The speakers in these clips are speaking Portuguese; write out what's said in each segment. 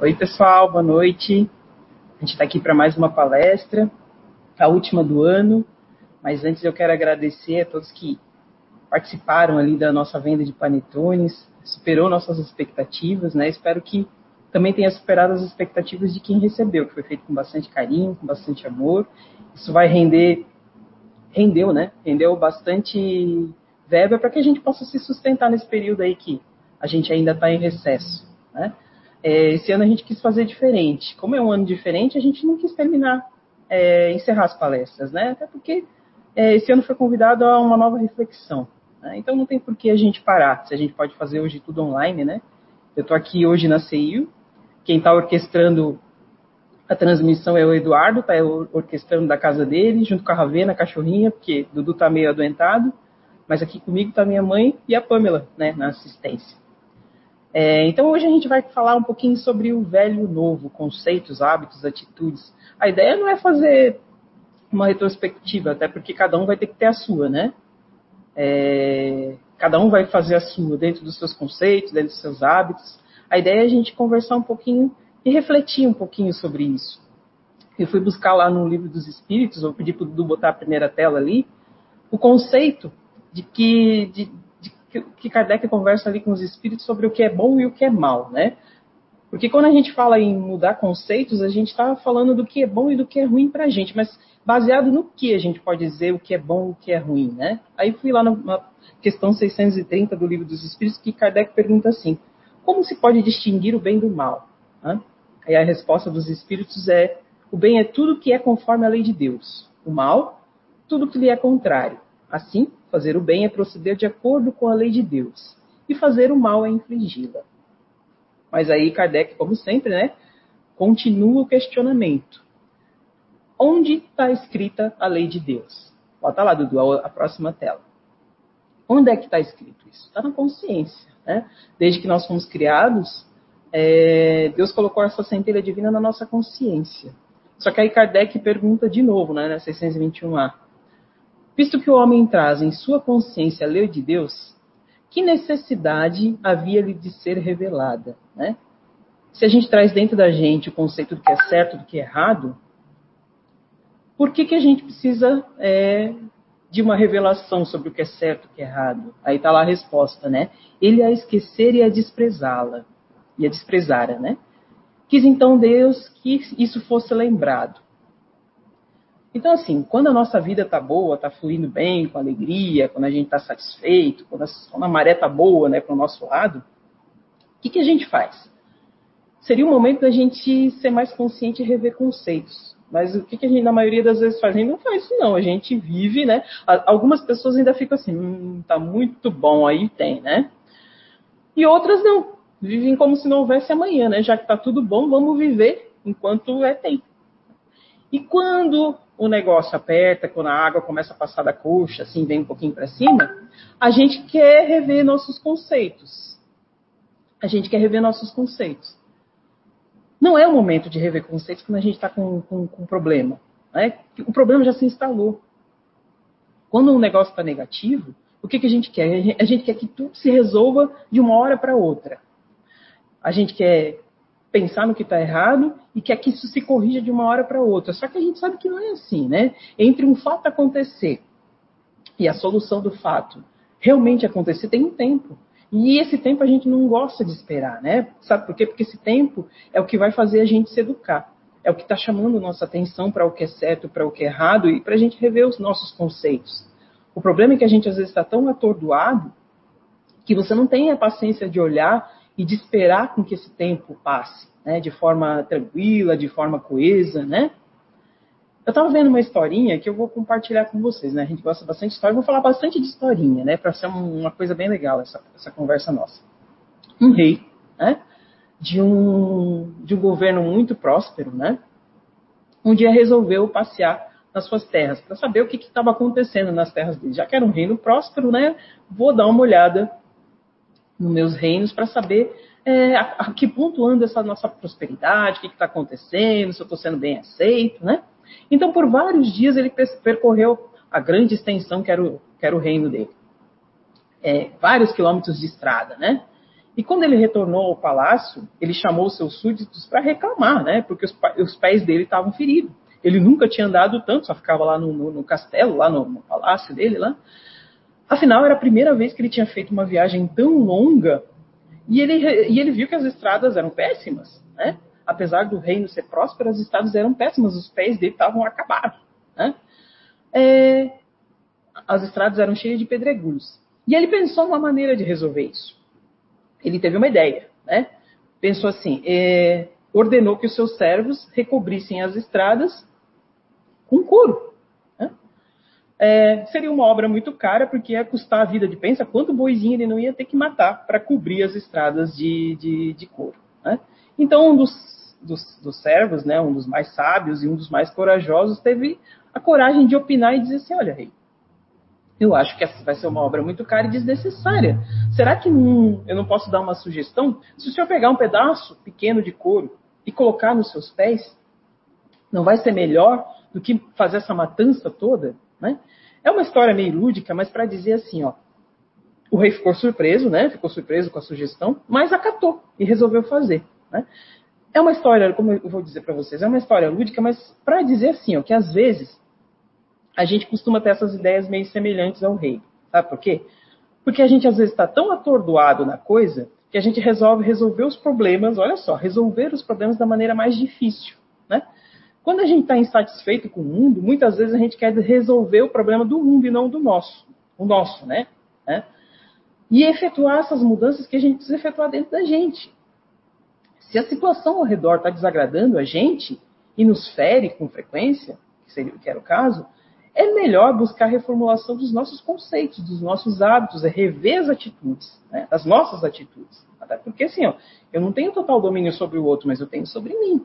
Oi, pessoal, boa noite. A gente está aqui para mais uma palestra, a última do ano, mas antes eu quero agradecer a todos que participaram ali da nossa venda de panetones, superou nossas expectativas, né? Espero que também tenha superado as expectativas de quem recebeu, que foi feito com bastante carinho, com bastante amor. Isso vai render, rendeu, né? Rendeu bastante verba para que a gente possa se sustentar nesse período aí que a gente ainda está em recesso, né? É, esse ano a gente quis fazer diferente. Como é um ano diferente, a gente não quis terminar, é, encerrar as palestras, né? Até porque é, esse ano foi convidado a uma nova reflexão. Né? Então não tem por que a gente parar, se a gente pode fazer hoje tudo online, né? Eu estou aqui hoje na CIU, quem está orquestrando a transmissão é o Eduardo, está orquestrando da casa dele, junto com a Ravena, a cachorrinha, porque Dudu está meio adoentado, mas aqui comigo está minha mãe e a Pamela, né, na assistência. É, então hoje a gente vai falar um pouquinho sobre o velho e o novo, conceitos, hábitos, atitudes. A ideia não é fazer uma retrospectiva, até porque cada um vai ter que ter a sua, né? É, cada um vai fazer a sua dentro dos seus conceitos, dentro dos seus hábitos. A ideia é a gente conversar um pouquinho e refletir um pouquinho sobre isso. Eu fui buscar lá no livro dos Espíritos, vou pedir para o Dudu botar a primeira tela ali, o conceito de que, de, que Kardec conversa ali com os espíritos sobre o que é bom e o que é mal, né? Porque quando a gente fala em mudar conceitos, a gente está falando do que é bom e do que é ruim para a gente, mas baseado no que a gente pode dizer o que é bom e o que é ruim, né? Aí fui lá na questão 630 do Livro dos Espíritos que Kardec pergunta assim: como se pode distinguir o bem do mal? Aí a resposta dos Espíritos é: o bem é tudo que é conforme a lei de Deus, o mal, tudo que lhe é contrário. Assim, fazer o bem é proceder de acordo com a lei de Deus, e fazer o mal é infligi-la. Mas aí Kardec, como sempre, né, continua o questionamento. Onde está escrita a lei de Deus? Bota lá, Dudu, a próxima tela. Onde é que está escrito isso? Está na consciência. Né? Desde que nós fomos criados, é, Deus colocou essa centelha divina na nossa consciência. Só que aí Kardec pergunta de novo, né, na 621a. Visto que o homem traz em sua consciência a lei de Deus, que necessidade havia-lhe de ser revelada? Né? Se a gente traz dentro da gente o conceito do que é certo do que é errado, por que, que a gente precisa é, de uma revelação sobre o que é certo e o que é errado? Aí está lá a resposta, né? Ele a esquecer e a desprezá-la. E a desprezara, né? Quis então Deus que isso fosse lembrado. Então, assim, quando a nossa vida está boa, está fluindo bem, com alegria, quando a gente está satisfeito, quando a, quando a maré está boa né, para o nosso lado, o que, que a gente faz? Seria o momento da gente ser mais consciente e rever conceitos. Mas o que, que a gente, na maioria das vezes, faz? A gente não faz isso, não. A gente vive, né? Algumas pessoas ainda ficam assim, hum, tá muito bom, aí tem, né? E outras não. Vivem como se não houvesse amanhã, né? Já que tá tudo bom, vamos viver enquanto é tem. E quando o negócio aperta, quando a água começa a passar da coxa, assim, vem um pouquinho para cima, a gente quer rever nossos conceitos. A gente quer rever nossos conceitos. Não é o momento de rever conceitos quando a gente está com, com, com problema. Né? O problema já se instalou. Quando um negócio está negativo, o que, que a gente quer? A gente quer que tudo se resolva de uma hora para outra. A gente quer pensar no que está errado e quer que isso se corrija de uma hora para outra. Só que a gente sabe que não é assim, né? Entre um fato acontecer e a solução do fato realmente acontecer, tem um tempo. E esse tempo a gente não gosta de esperar, né? Sabe por quê? Porque esse tempo é o que vai fazer a gente se educar. É o que está chamando nossa atenção para o que é certo, para o que é errado e para a gente rever os nossos conceitos. O problema é que a gente às vezes está tão atordoado que você não tem a paciência de olhar e de esperar com que esse tempo passe, né? De forma tranquila, de forma coesa, né? Eu estava vendo uma historinha que eu vou compartilhar com vocês, né? A gente gosta bastante de história, vou falar bastante de historinha, né? Para ser uma coisa bem legal essa, essa conversa nossa. Um rei, né? De um, de um governo muito próspero, né? Um dia resolveu passear nas suas terras para saber o que estava acontecendo nas terras dele. Já que era um reino próspero, né? Vou dar uma olhada nos meus reinos para saber é, a, a, que ponto anda essa nossa prosperidade, o que está acontecendo, se eu estou sendo bem aceito, né? Então, por vários dias, ele percorreu a grande extensão que era o, que era o reino dele. É, vários quilômetros de estrada, né? E quando ele retornou ao palácio, ele chamou seus súditos para reclamar, né? Porque os, os, pés dele estavam feridos. Ele nunca tinha andado tanto, só ficava lá no, no, no castelo, lá no, no, palácio dele, lá. Afinal, era a primeira vez que ele tinha feito uma viagem tão longa e ele, e ele viu que as estradas eram péssimas, né? Apesar do reino ser próspero, as estradas eram péssimas, os pés dele estavam acabados, né? É, as estradas eram cheias de pedregulhos. E ele pensou uma maneira de resolver isso ele teve uma ideia, né? Pensou assim, é, ordenou que os seus servos recobrissem as estradas com couro. É, seria uma obra muito cara, porque ia custar a vida de pensa quanto boizinho ele não ia ter que matar para cobrir as estradas de, de, de couro. Né? Então, um dos, dos, dos servos, né, um dos mais sábios e um dos mais corajosos, teve a coragem de opinar e dizer assim: olha, rei, eu acho que essa vai ser uma obra muito cara e desnecessária. Será que não, eu não posso dar uma sugestão? Se o senhor pegar um pedaço pequeno de couro e colocar nos seus pés, não vai ser melhor do que fazer essa matança toda? Né? É uma história meio lúdica, mas para dizer assim, ó, o rei ficou surpreso, né? Ficou surpreso com a sugestão, mas acatou e resolveu fazer. Né? É uma história, como eu vou dizer para vocês, é uma história lúdica, mas para dizer assim, ó, que às vezes a gente costuma ter essas ideias meio semelhantes ao rei. Sabe por quê? Porque a gente às vezes está tão atordoado na coisa que a gente resolve resolver os problemas, olha só, resolver os problemas da maneira mais difícil. Quando a gente está insatisfeito com o mundo, muitas vezes a gente quer resolver o problema do mundo e não do nosso. O nosso, né? né? E efetuar essas mudanças que a gente precisa efetuar dentro da gente. Se a situação ao redor está desagradando a gente e nos fere com frequência, que, seria, que era o caso, é melhor buscar a reformulação dos nossos conceitos, dos nossos hábitos, é rever as atitudes, né, as nossas atitudes. Até porque, assim, ó, eu não tenho total domínio sobre o outro, mas eu tenho sobre mim.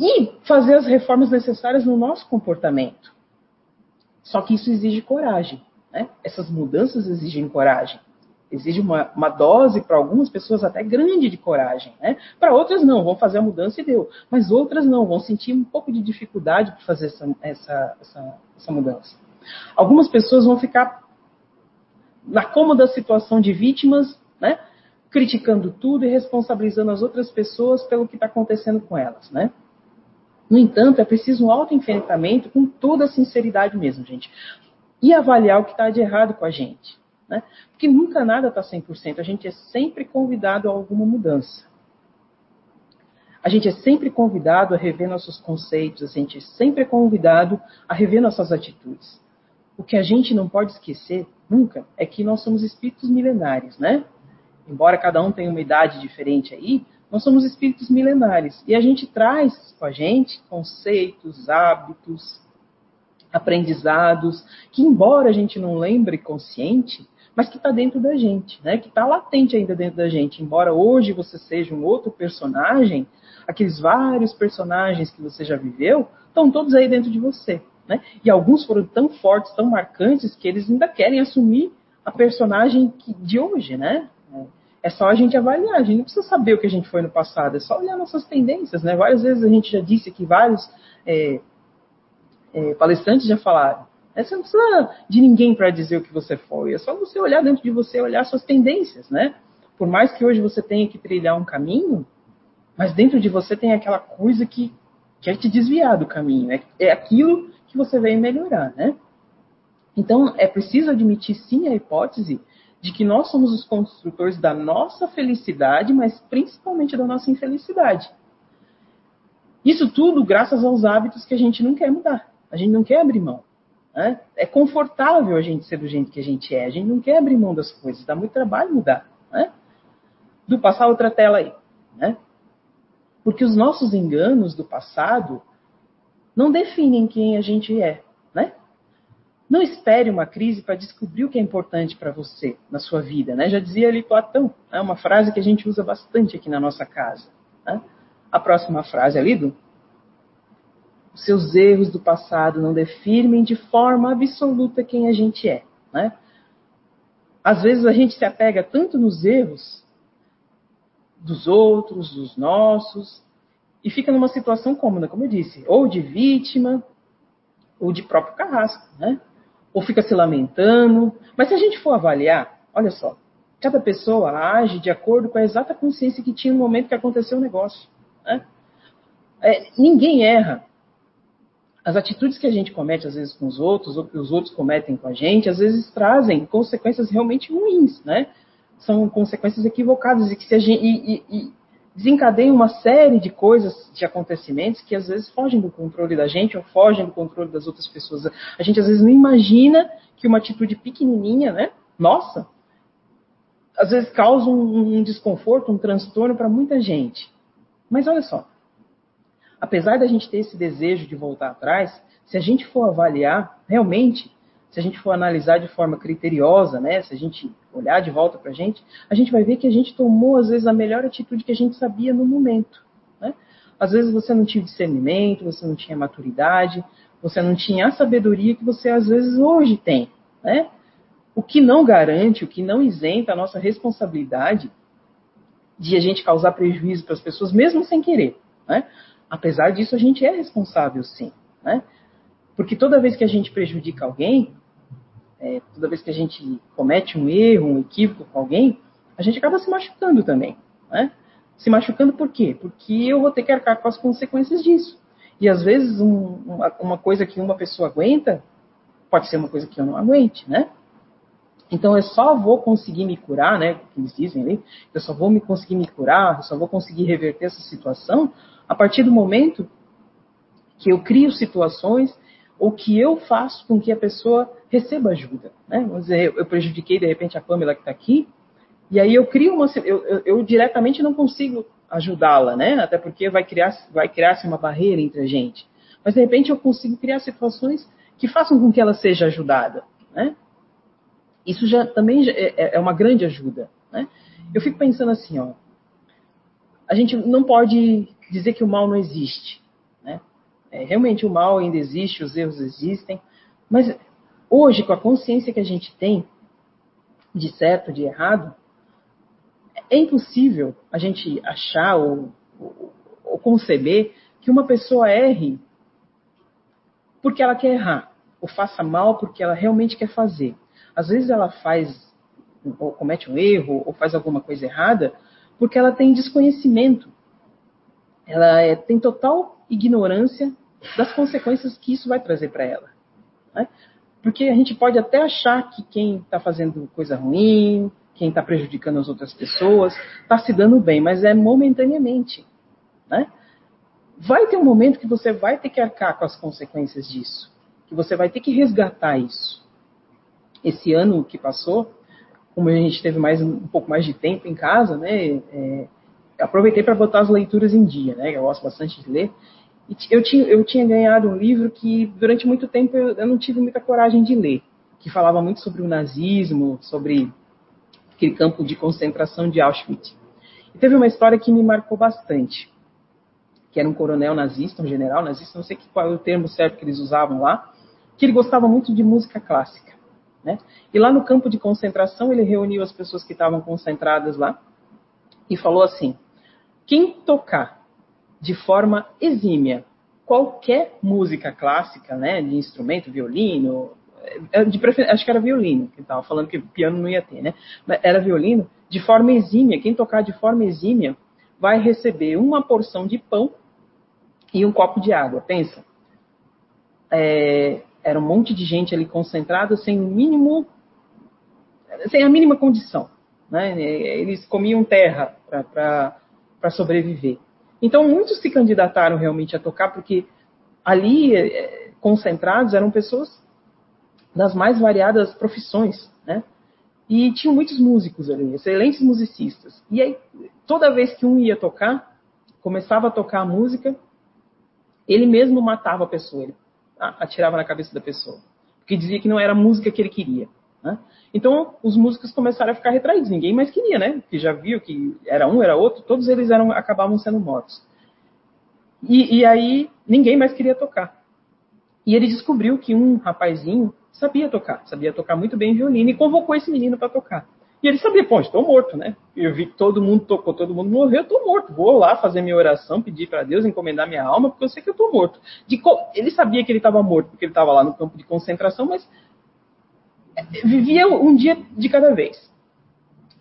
E fazer as reformas necessárias no nosso comportamento. Só que isso exige coragem. Né? Essas mudanças exigem coragem exige uma, uma dose para algumas pessoas até grande de coragem, né? Para outras não, vão fazer a mudança e deu. Mas outras não, vão sentir um pouco de dificuldade para fazer essa, essa, essa, essa mudança. Algumas pessoas vão ficar na cômoda situação de vítimas, né? Criticando tudo e responsabilizando as outras pessoas pelo que está acontecendo com elas, né? No entanto, é preciso um autoenfrentamento com toda a sinceridade mesmo, gente. E avaliar o que está de errado com a gente. Né? Porque nunca nada está 100%, a gente é sempre convidado a alguma mudança. A gente é sempre convidado a rever nossos conceitos, a gente é sempre convidado a rever nossas atitudes. O que a gente não pode esquecer nunca é que nós somos espíritos milenares, né? Embora cada um tenha uma idade diferente aí, nós somos espíritos milenares e a gente traz com a gente conceitos, hábitos, aprendizados que, embora a gente não lembre consciente, mas que está dentro da gente, né? que está latente ainda dentro da gente. Embora hoje você seja um outro personagem, aqueles vários personagens que você já viveu estão todos aí dentro de você. Né? E alguns foram tão fortes, tão marcantes, que eles ainda querem assumir a personagem de hoje. Né? É só a gente avaliar, a gente não precisa saber o que a gente foi no passado, é só olhar nossas tendências. Né? Várias vezes a gente já disse que vários é, é, palestrantes já falaram você não precisa de ninguém para dizer o que você foi. É só você olhar dentro de você, olhar suas tendências, né? Por mais que hoje você tenha que trilhar um caminho, mas dentro de você tem aquela coisa que quer te desviar do caminho. É, é aquilo que você veio melhorar, né? Então, é preciso admitir sim a hipótese de que nós somos os construtores da nossa felicidade, mas principalmente da nossa infelicidade. Isso tudo graças aos hábitos que a gente não quer mudar. A gente não quer abrir mão. Né? É confortável a gente ser do jeito que a gente é. A gente não quer abrir mão das coisas. Dá muito trabalho mudar. Né? Do passar outra tela aí. Né? Porque os nossos enganos do passado não definem quem a gente é. Não espere uma crise para descobrir o que é importante para você na sua vida. Né? Já dizia ali Platão. É né? uma frase que a gente usa bastante aqui na nossa casa. Né? A próxima frase ali do os seus erros do passado não definem de forma absoluta quem a gente é. Né? Às vezes a gente se apega tanto nos erros dos outros, dos nossos, e fica numa situação cômoda, como eu disse, ou de vítima, ou de próprio carrasco, né? Ou fica se lamentando. Mas se a gente for avaliar, olha só, Cada pessoa age de acordo com a exata consciência que tinha no momento que aconteceu o negócio. Né? É, ninguém erra. As atitudes que a gente comete, às vezes, com os outros, ou que os outros cometem com a gente, às vezes trazem consequências realmente ruins, né? São consequências equivocadas e que se a gente, e, e, desencadeiam uma série de coisas, de acontecimentos que às vezes fogem do controle da gente ou fogem do controle das outras pessoas. A gente às vezes não imagina que uma atitude pequenininha, né? Nossa, às vezes causa um, um desconforto, um transtorno para muita gente. Mas olha só, apesar da gente ter esse desejo de voltar atrás, se a gente for avaliar realmente, se a gente for analisar de forma criteriosa, né, se a gente olhar de volta para a gente, a gente vai ver que a gente tomou às vezes a melhor atitude que a gente sabia no momento. Né? Às vezes você não tinha discernimento, você não tinha maturidade, você não tinha a sabedoria que você às vezes hoje tem. Né? O que não garante, o que não isenta a nossa responsabilidade de a gente causar prejuízo para as pessoas, mesmo sem querer. Né? Apesar disso, a gente é responsável, sim. Né? Porque toda vez que a gente prejudica alguém, é, toda vez que a gente comete um erro, um equívoco com alguém, a gente acaba se machucando também. Né? Se machucando por quê? Porque eu vou ter que arcar com as consequências disso. E às vezes um, uma, uma, coisa que uma pessoa aguenta pode ser uma coisa que eu não aguente, né? Então eu só vou conseguir me curar, né? Que eles dizem ali, eu só vou me conseguir me curar, eu só vou conseguir reverter essa situação a partir do momento que eu crio situações ou que eu faço com que a pessoa receba ajuda. Né? Vamos dizer, eu prejudiquei de repente a Pamela que está aqui, e aí eu crio uma. Eu, eu, eu diretamente não consigo ajudá-la, né? Até porque vai criar, vai criar-se uma barreira entre a gente. Mas de repente eu consigo criar situações que façam com que ela seja ajudada, né? Isso já também é, é, é uma grande ajuda. Né? Eu fico pensando assim, ó, a gente não pode dizer que o mal não existe. É, realmente o mal ainda existe, os erros existem, mas hoje, com a consciência que a gente tem de certo, de errado, é impossível a gente achar ou, ou, ou conceber que uma pessoa erre porque ela quer errar, ou faça mal porque ela realmente quer fazer. Às vezes ela faz, ou comete um erro, ou faz alguma coisa errada, porque ela tem desconhecimento. Ela é, tem total ignorância das consequências que isso vai trazer para ela. Né? Porque a gente pode até achar que quem está fazendo coisa ruim, quem está prejudicando as outras pessoas, está se dando bem, mas é momentaneamente. Né? Vai ter um momento que você vai ter que arcar com as consequências disso, que você vai ter que resgatar isso esse ano que passou, como a gente teve mais um pouco mais de tempo em casa, né, é, aproveitei para botar as leituras em dia, né, eu gosto bastante de ler. Eu tinha, eu tinha ganhado um livro que durante muito tempo eu, eu não tive muita coragem de ler, que falava muito sobre o nazismo, sobre aquele campo de concentração de Auschwitz. E teve uma história que me marcou bastante, que era um coronel nazista, um general nazista, não sei qual é o termo certo que eles usavam lá, que ele gostava muito de música clássica. Né? E lá no campo de concentração, ele reuniu as pessoas que estavam concentradas lá e falou assim: quem tocar de forma exímia qualquer música clássica, né, de instrumento, violino, é, de prefer... acho que era violino, que estava falando que piano não ia ter, né? Mas era violino, de forma exímia, quem tocar de forma exímia vai receber uma porção de pão e um copo de água. Pensa. É, era um monte de gente ali concentrada sem o mínimo, sem a mínima condição. Né? Eles comiam terra para sobreviver. Então muitos se candidataram realmente a tocar porque ali eh, concentrados eram pessoas das mais variadas profissões, né? E tinham muitos músicos ali, excelentes musicistas. E aí toda vez que um ia tocar, começava a tocar a música, ele mesmo matava a pessoa. Ele atirava na cabeça da pessoa. Porque dizia que não era a música que ele queria. Né? Então, os músicos começaram a ficar retraídos. Ninguém mais queria, né? Porque já viu que era um, era outro, todos eles eram, acabavam sendo mortos. E, e aí, ninguém mais queria tocar. E ele descobriu que um rapazinho sabia tocar, sabia tocar muito bem violino e convocou esse menino para tocar. E ele sabia, pô, estou morto, né? Eu vi que todo mundo tocou, todo mundo morreu, estou morto. Vou lá fazer minha oração, pedir para Deus, encomendar minha alma, porque eu sei que eu estou morto. De, ele sabia que ele estava morto, porque ele estava lá no campo de concentração, mas vivia um dia de cada vez.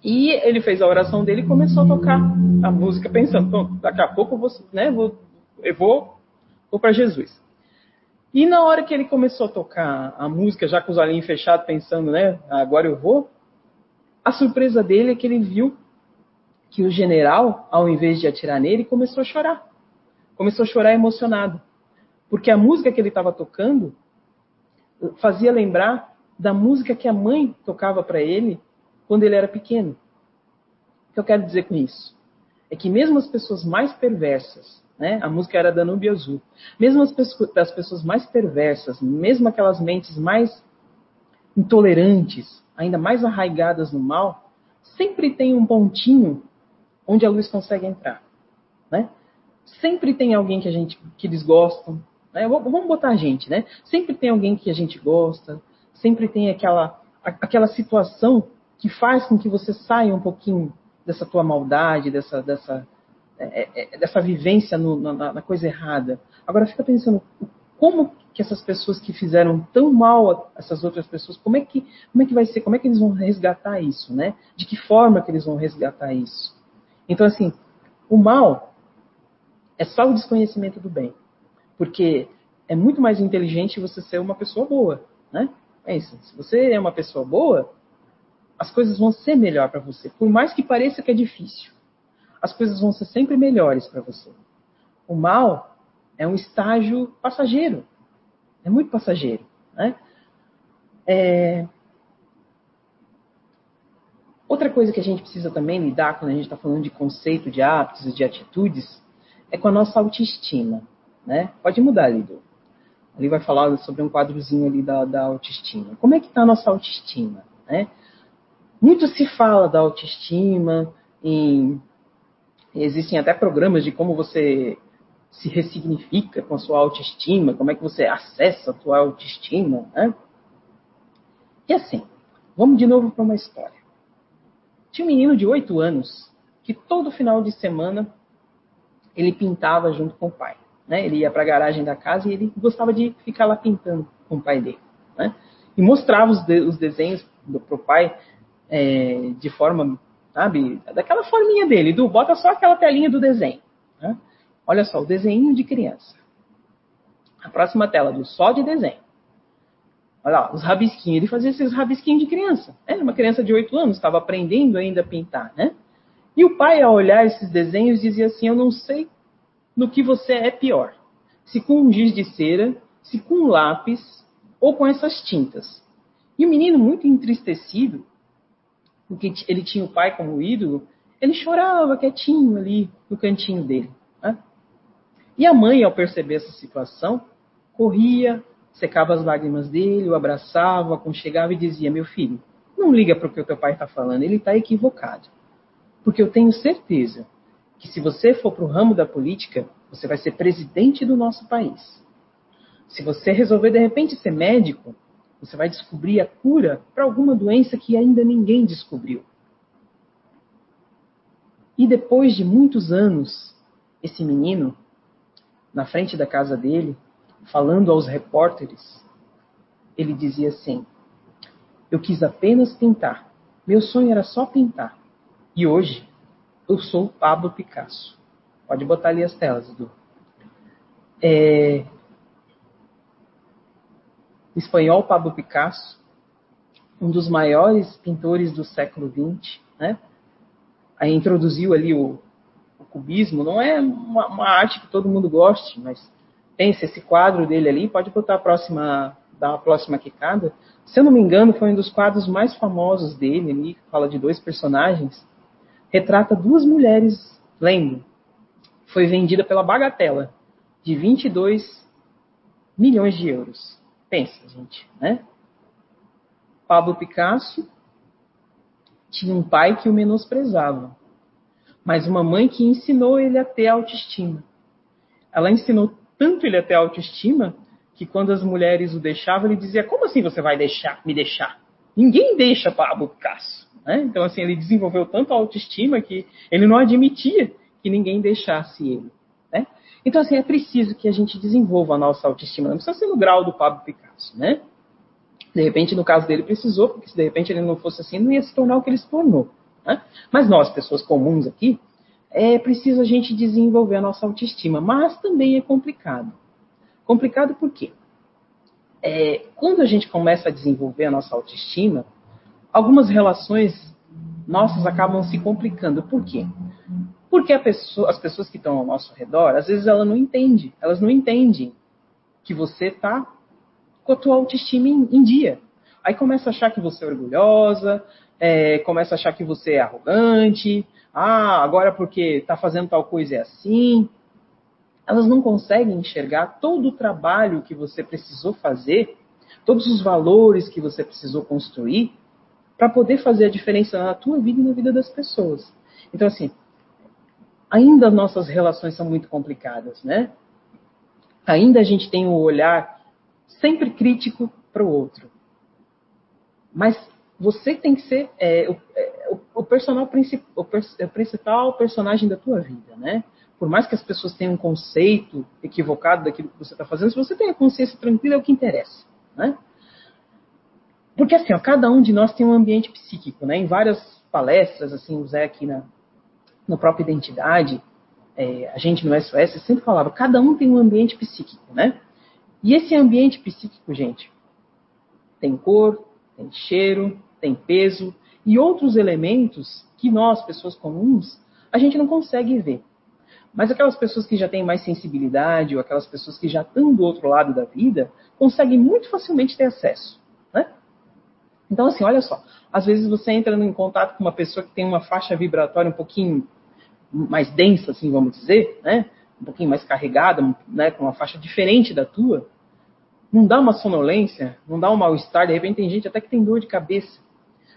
E ele fez a oração dele e começou a tocar a música, pensando, daqui a pouco eu vou, né, vou, eu vou, vou para Jesus. E na hora que ele começou a tocar a música, já com os olhinhos fechados, pensando, né, agora eu vou, a surpresa dele é que ele viu que o general, ao invés de atirar nele, começou a chorar. Começou a chorar emocionado. Porque a música que ele estava tocando fazia lembrar da música que a mãe tocava para ele quando ele era pequeno. O que eu quero dizer com isso? É que mesmo as pessoas mais perversas, né? A música era da Nubia Azul. Mesmo as pessoas, as pessoas mais perversas, mesmo aquelas mentes mais intolerantes, ainda mais arraigadas no mal, sempre tem um pontinho onde a luz consegue entrar, né? Sempre tem alguém que a gente que eles gostam, né? Vamos botar a gente, né? Sempre tem alguém que a gente gosta, sempre tem aquela aquela situação que faz com que você saia um pouquinho dessa tua maldade, dessa dessa é, é, é, dessa vivência no, na, na, coisa errada. Agora fica pensando como que essas pessoas que fizeram tão mal a essas outras pessoas, como é que como é que vai ser, como é que eles vão resgatar isso, né? De que forma que eles vão resgatar isso? Então assim, o mal é só o desconhecimento do bem, porque é muito mais inteligente você ser uma pessoa boa, né? É. Se você é uma pessoa boa, as coisas vão ser melhor para você, por mais que pareça que é difícil as coisas vão ser sempre melhores para você. O mal é um estágio passageiro. É muito passageiro. Né? É... Outra coisa que a gente precisa também lidar quando a gente está falando de conceito, de hábitos e de atitudes é com a nossa autoestima. Né? Pode mudar, Lido. Ali vai falar sobre um quadrozinho ali da, da autoestima. Como é que está a nossa autoestima? Né? Muito se fala da autoestima em Existem até programas de como você se ressignifica com a sua autoestima, como é que você acessa a sua autoestima, né? E assim, vamos de novo para uma história. Tinha um menino de 8 anos que todo final de semana ele pintava junto com o pai. Né? Ele ia para a garagem da casa e ele gostava de ficar lá pintando com o pai dele. Né? E mostrava os, de, os desenhos para o pai é, de forma sabe? Daquela forminha dele, do bota só aquela telinha do desenho. Né? Olha só, o desenho de criança. A próxima tela do só de desenho. Olha lá, os rabisquinhos. Ele fazia esses rabisquinhos de criança. Né? Uma criança de 8 anos, estava aprendendo ainda a pintar, né? E o pai, ao olhar esses desenhos, dizia assim: Eu não sei no que você é pior. Se com um giz de cera, se com um lápis ou com essas tintas. E o menino, muito entristecido, porque ele tinha o pai como ídolo, ele chorava quietinho ali no cantinho dele. Né? E a mãe, ao perceber essa situação, corria, secava as lágrimas dele, o abraçava, aconchegava e dizia: Meu filho, não liga para o que o teu pai está falando, ele está equivocado. Porque eu tenho certeza que se você for para o ramo da política, você vai ser presidente do nosso país. Se você resolver de repente ser médico, você vai descobrir a cura para alguma doença que ainda ninguém descobriu. E depois de muitos anos, esse menino, na frente da casa dele, falando aos repórteres, ele dizia assim: Eu quis apenas pintar. Meu sonho era só pintar. E hoje eu sou Pablo Picasso. Pode botar ali as telas, Edu. É, espanhol Pablo Picasso, um dos maiores pintores do século XX, né? Aí introduziu ali o, o cubismo. Não é uma, uma, arte que todo mundo goste, mas pense esse quadro dele ali. Pode botar a próxima, dar próxima quicada. Se eu não me engano, foi um dos quadros mais famosos dele. Ali fala de dois personagens. Retrata duas mulheres lendo. Foi vendida pela bagatela de 22 milhões de euros. Pensa, gente, né? Pablo Picasso tinha um pai que o menosprezava, mas uma mãe que ensinou ele a ter autoestima. Ela ensinou tanto ele a ter autoestima que quando as mulheres o deixavam, ele dizia: Como assim você vai deixar, me deixar? Ninguém deixa Pablo Picasso. Né? Então, assim, ele desenvolveu tanto autoestima que ele não admitia que ninguém deixasse ele. Então, assim, é preciso que a gente desenvolva a nossa autoestima. Não precisa ser no grau do Pablo Picasso, né? De repente, no caso dele, precisou, porque se de repente ele não fosse assim, não ia se tornar o que ele se tornou. Né? Mas nós, pessoas comuns aqui, é preciso a gente desenvolver a nossa autoestima, mas também é complicado. Complicado por quê? É, quando a gente começa a desenvolver a nossa autoestima, algumas relações nossas acabam se complicando. Por quê? Porque pessoa, as pessoas que estão ao nosso redor, às vezes ela não entende, elas não entendem que você está com a tua autoestima em, em, dia. Aí começa a achar que você é orgulhosa, é, começa a achar que você é arrogante, ah, agora porque está fazendo tal coisa é assim. Elas não conseguem enxergar todo o trabalho que você precisou fazer, todos os valores que você precisou construir para poder fazer a diferença na tua vida e na vida das pessoas. Então, assim, ainda nossas relações são muito complicadas, né? Ainda a gente tem o um olhar sempre crítico para o outro. Mas você tem que ser é, o, é, o, personal, o, o principal personagem da tua vida, né? Por mais que as pessoas tenham um conceito equivocado daquilo que você está fazendo, se você tem a consciência tranquila, é o que interessa, né? Porque assim, ó, cada um de nós tem um ambiente psíquico, né? Em várias palestras, assim, o Zé aqui na, no próprio Identidade, é, a gente no SOS sempre falava, cada um tem um ambiente psíquico, né? E esse ambiente psíquico, gente, tem cor, tem cheiro, tem peso e outros elementos que nós, pessoas comuns, a gente não consegue ver. Mas aquelas pessoas que já têm mais sensibilidade ou aquelas pessoas que já estão do outro lado da vida, conseguem muito facilmente ter acesso. Então, assim, olha só. Às vezes você entra em contato com uma pessoa que tem uma faixa vibratória um pouquinho mais densa, assim, vamos dizer, né? Um pouquinho mais carregada, né? Com uma faixa diferente da tua. Não dá uma sonolência, não dá um mal-estar. De repente tem gente até que tem dor de cabeça.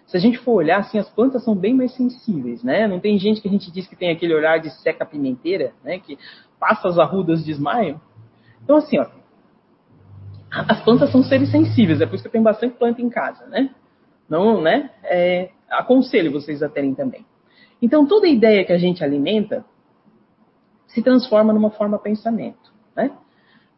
Se a gente for olhar, assim, as plantas são bem mais sensíveis, né? Não tem gente que a gente diz que tem aquele olhar de seca pimenteira, né? Que passa as arrudas desmaiam. Então, assim, ó, as plantas são seres sensíveis, é por isso que eu tenho bastante planta em casa, né? Não, né? É, aconselho vocês a terem também. Então, toda ideia que a gente alimenta se transforma numa forma pensamento. Né?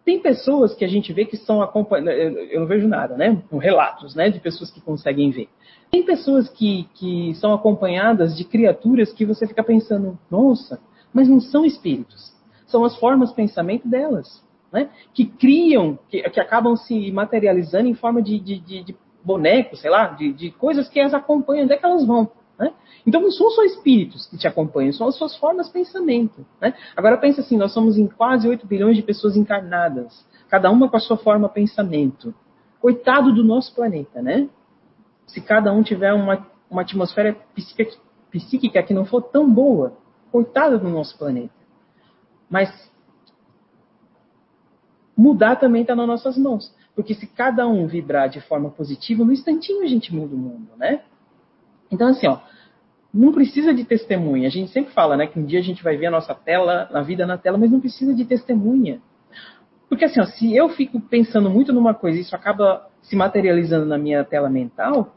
Tem pessoas que a gente vê que são acompanhadas, eu não vejo nada, né? Relatos né, de pessoas que conseguem ver. Tem pessoas que, que são acompanhadas de criaturas que você fica pensando, nossa, mas não são espíritos. São as formas pensamento delas. Né? Que criam, que, que acabam se materializando em forma de, de, de, de bonecos, sei lá, de, de coisas que as acompanham, onde é que elas vão. Né? Então não são só espíritos que te acompanham, são as suas formas de pensamento. Né? Agora pensa assim, nós somos em quase 8 bilhões de pessoas encarnadas, cada uma com a sua forma de pensamento. Coitado do nosso planeta, né? Se cada um tiver uma, uma atmosfera psíquica, psíquica que não for tão boa, coitado do nosso planeta. Mas mudar também está nas nossas mãos. Porque se cada um vibrar de forma positiva, no instantinho a gente muda o mundo, né? Então, assim, ó, não precisa de testemunha. A gente sempre fala, né, que um dia a gente vai ver a nossa tela, a vida na tela, mas não precisa de testemunha. Porque assim, ó, se eu fico pensando muito numa coisa e isso acaba se materializando na minha tela mental,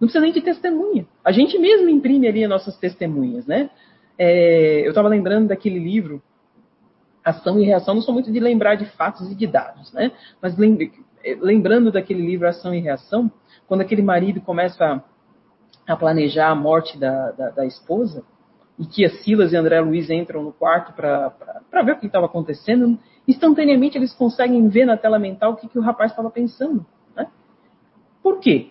não precisa nem de testemunha. A gente mesmo imprime ali as nossas testemunhas, né? É, eu estava lembrando daquele livro, Ação e Reação, não sou muito de lembrar de fatos e de dados, né? Mas lembrando daquele livro Ação e Reação, quando aquele marido começa a a planejar a morte da, da, da esposa, e que a Silas e André Luiz entram no quarto para ver o que estava acontecendo, instantaneamente eles conseguem ver na tela mental o que, que o rapaz estava pensando. Né? Por quê?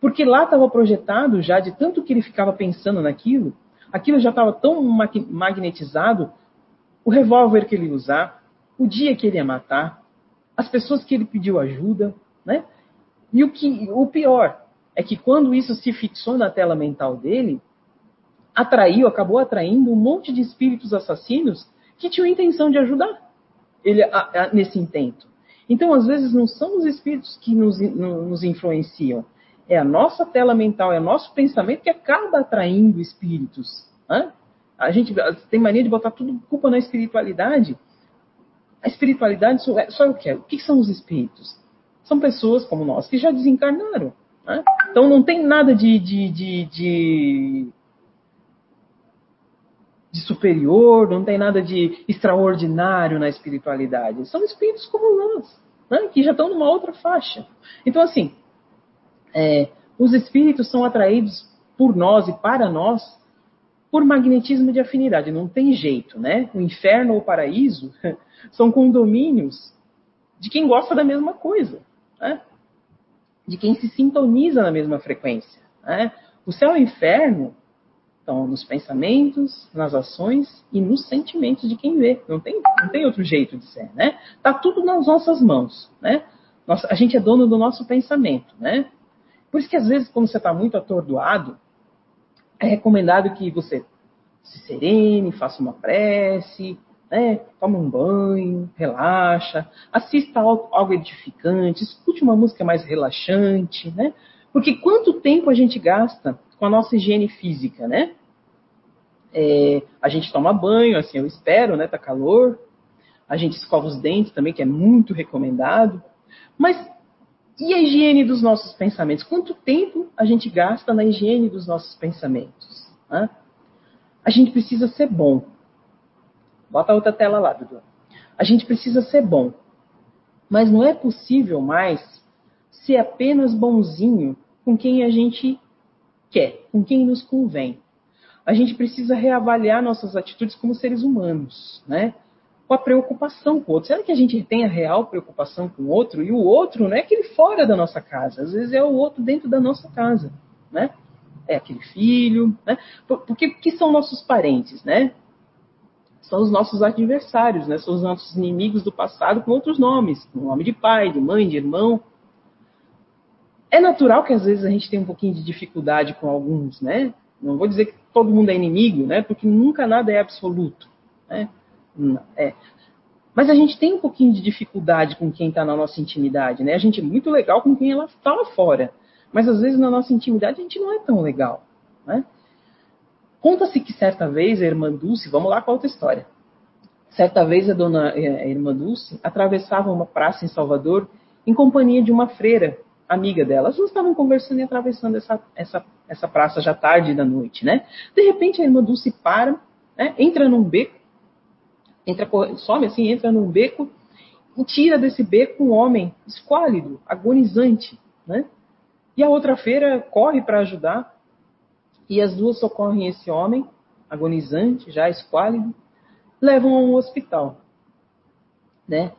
Porque lá estava projetado já, de tanto que ele ficava pensando naquilo, aquilo já estava tão magnetizado, o revólver que ele usar, o dia que ele ia matar, as pessoas que ele pediu ajuda, né? E o que o pior, é que quando isso se fixou na tela mental dele, atraiu, acabou atraindo um monte de espíritos assassinos que tinham a intenção de ajudar ele a, a, nesse intento. Então, às vezes, não são os espíritos que nos, nos influenciam, é a nossa tela mental, é o nosso pensamento que acaba atraindo espíritos. Né? A gente tem mania de botar tudo culpa na espiritualidade. A espiritualidade só é, só é o que? O que são os espíritos? São pessoas como nós que já desencarnaram. Né? Então não tem nada de, de, de, de, de superior, não tem nada de extraordinário na espiritualidade. São espíritos como nós, né? que já estão numa outra faixa. Então, assim, é, os espíritos são atraídos por nós e para nós por magnetismo de afinidade. Não tem jeito, né? O inferno ou o paraíso são condomínios de quem gosta da mesma coisa, né? de quem se sintoniza na mesma frequência. Né? O céu e o inferno estão nos pensamentos, nas ações e nos sentimentos de quem vê. Não tem, não tem outro jeito de ser, né? Tá tudo nas nossas mãos, né? Nossa, a gente é dono do nosso pensamento, né? Por isso que às vezes, quando você está muito atordoado, é recomendado que você se serene, faça uma prece, né? toma um banho, relaxa, assista algo edificante, escute uma música mais relaxante, né? Porque quanto tempo a gente gasta com a nossa higiene física, né? É, a gente toma banho, assim, eu espero, né? Tá calor. A gente escova os dentes também, que é muito recomendado. Mas e a higiene dos nossos pensamentos? Quanto tempo a gente gasta na higiene dos nossos pensamentos? Né? A gente precisa ser bom. Bota outra tela lá, Dudu. A gente precisa ser bom. Mas não é possível mais ser apenas bonzinho com quem a gente quer, com quem nos convém. A gente precisa reavaliar nossas atitudes como seres humanos, né? Com a preocupação com o outro. Será que a gente tem a real preocupação com o outro? E o outro não é aquele fora da nossa casa, às vezes é o outro dentro da nossa casa, né? É aquele filho, né? Porque que são nossos parentes, né? São os nossos adversários, né? São os nossos inimigos do passado com outros nomes, com nome de pai, de mãe, de irmão. É natural que às vezes a gente tenha um pouquinho de dificuldade com alguns, né? Não vou dizer que todo mundo é inimigo, né? Porque nunca nada é absoluto, né? É. Mas a gente tem um pouquinho de dificuldade com quem está na nossa intimidade, né? A gente é muito legal com quem ela está lá fora. Mas às vezes na nossa intimidade a gente não é tão legal, né? Conta-se que certa vez a irmã Dulce, vamos lá com a outra história. Certa vez a dona é, a irmã Dulce atravessava uma praça em Salvador em companhia de uma freira amiga dela. As duas estavam conversando e atravessando essa, essa, essa praça já tarde da noite, né? De repente a irmã Dulce para, né? entra num beco entra, some assim, entra num beco e tira desse beco um homem esquálido, agonizante, né? E a outra feira corre para ajudar e as duas socorrem esse homem agonizante, já esquálido, levam a um hospital, né?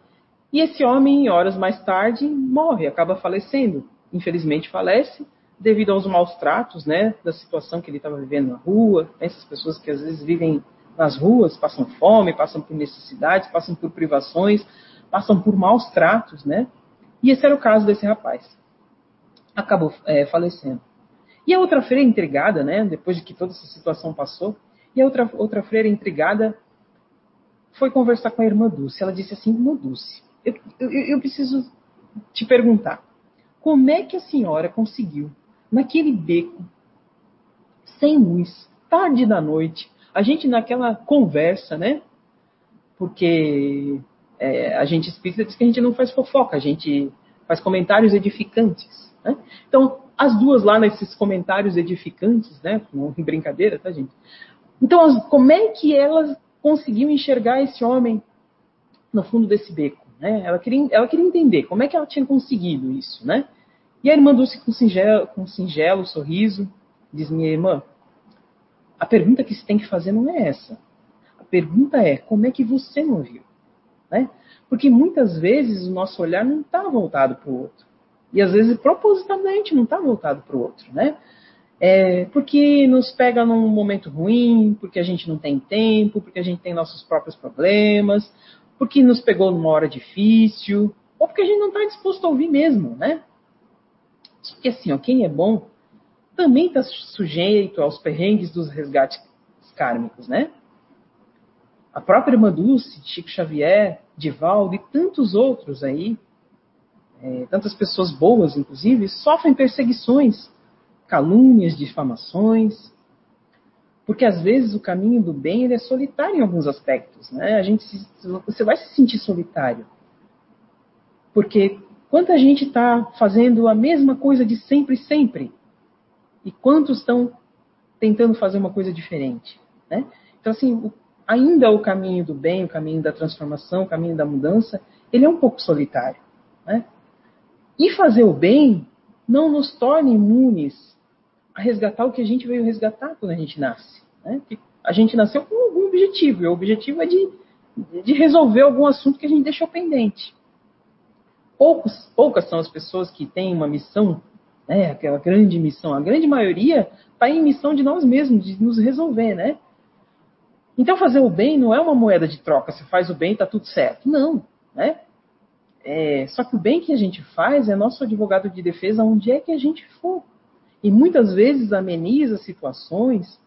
E esse homem, horas mais tarde, morre, acaba falecendo. Infelizmente falece devido aos maus tratos, né, da situação que ele estava vivendo na rua, essas pessoas que às vezes vivem nas ruas, passam fome, passam por necessidades, passam por privações, passam por maus tratos, né? E esse era o caso desse rapaz. Acabou é, falecendo. E a outra freira intrigada, né? Depois de que toda essa situação passou, e a outra, outra freira intrigada foi conversar com a irmã Dulce. Ela disse assim: Irmã Dulce, eu, eu, eu preciso te perguntar, como é que a senhora conseguiu, naquele beco, sem luz, tarde da noite, a gente naquela conversa, né? Porque é, a gente espírita diz que a gente não faz fofoca, a gente faz comentários edificantes. Né? Então, as duas lá nesses comentários edificantes, né? Não brincadeira, tá, gente? Então, as, como é que elas conseguiam enxergar esse homem no fundo desse beco? Né? Ela, queria, ela queria entender como é que ela tinha conseguido isso, né? E a irmã Dulce, com singelo, com singelo sorriso, diz: Minha irmã, a pergunta que se tem que fazer não é essa. A pergunta é como é que você não viu? Né? Porque muitas vezes o nosso olhar não está voltado para o outro. E às vezes propositalmente não está voltado para o outro. Né? É, porque nos pega num momento ruim, porque a gente não tem tempo, porque a gente tem nossos próprios problemas, porque nos pegou numa hora difícil, ou porque a gente não está disposto a ouvir mesmo, né? Porque assim, ó, quem é bom também está sujeito aos perrengues dos resgates kármicos, né? A própria Dulce, Chico Xavier, Divaldo e tantos outros aí, é, tantas pessoas boas, inclusive, sofrem perseguições, calúnias, difamações, porque às vezes o caminho do bem é solitário em alguns aspectos, né? A gente se, você vai se sentir solitário, porque quanta gente está fazendo a mesma coisa de sempre, sempre, e quantos estão tentando fazer uma coisa diferente? Né? Então, assim, ainda o caminho do bem, o caminho da transformação, o caminho da mudança, ele é um pouco solitário. Né? E fazer o bem não nos torna imunes a resgatar o que a gente veio resgatar quando a gente nasce. Né? A gente nasceu com algum objetivo, e o objetivo é de, de resolver algum assunto que a gente deixou pendente. Poucos, poucas são as pessoas que têm uma missão, né, aquela grande missão. A grande maioria está em missão de nós mesmos, de nos resolver, né? Então fazer o bem não é uma moeda de troca. Se faz o bem, está tudo certo. Não, né? É, só que o bem que a gente faz é nosso advogado de defesa onde é que a gente for. E muitas vezes ameniza situações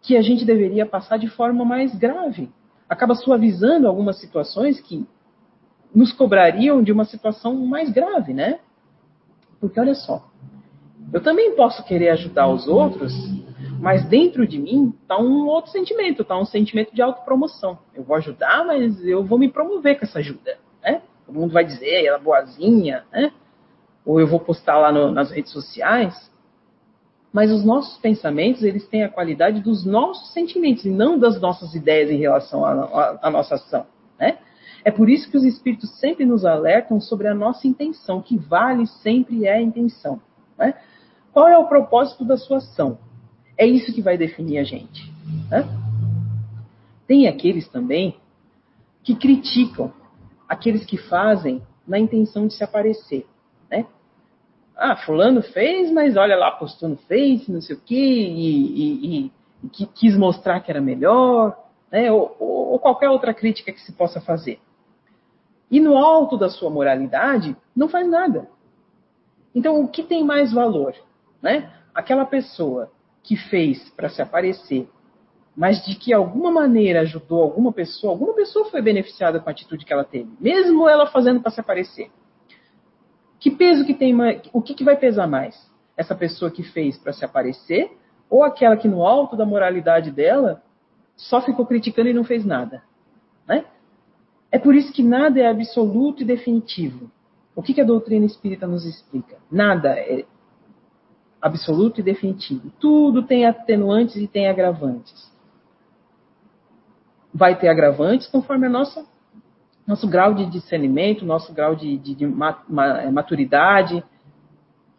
que a gente deveria passar de forma mais grave. Acaba suavizando algumas situações que nos cobrariam de uma situação mais grave, né? Porque olha só, eu também posso querer ajudar os outros, mas dentro de mim está um outro sentimento, está um sentimento de autopromoção. Eu vou ajudar, mas eu vou me promover com essa ajuda, né? Todo mundo vai dizer, ela é boazinha, né? Ou eu vou postar lá no, nas redes sociais. Mas os nossos pensamentos, eles têm a qualidade dos nossos sentimentos e não das nossas ideias em relação à nossa ação, né? É por isso que os espíritos sempre nos alertam sobre a nossa intenção, que vale sempre é a intenção. Né? Qual é o propósito da sua ação? É isso que vai definir a gente. Né? Tem aqueles também que criticam, aqueles que fazem na intenção de se aparecer. Né? Ah, fulano fez, mas olha lá, postou no Face, não sei o quê, e, e, e, quis mostrar que era melhor, né? ou, ou, ou qualquer outra crítica que se possa fazer. E no alto da sua moralidade, não faz nada. Então, o que tem mais valor? Né? Aquela pessoa que fez para se aparecer, mas de que alguma maneira ajudou alguma pessoa, alguma pessoa foi beneficiada com a atitude que ela teve, mesmo ela fazendo para se aparecer. Que peso que tem mais? O que, que vai pesar mais? Essa pessoa que fez para se aparecer ou aquela que no alto da moralidade dela só ficou criticando e não fez nada? Né? É por isso que nada é absoluto e definitivo. O que, a doutrina espírita nos explica? Nada é absoluto e definitivo. Tudo tem atenuantes e tem agravantes. Vai ter agravantes conforme a nossa nosso grau de discernimento, nosso grau de, de, de maturidade.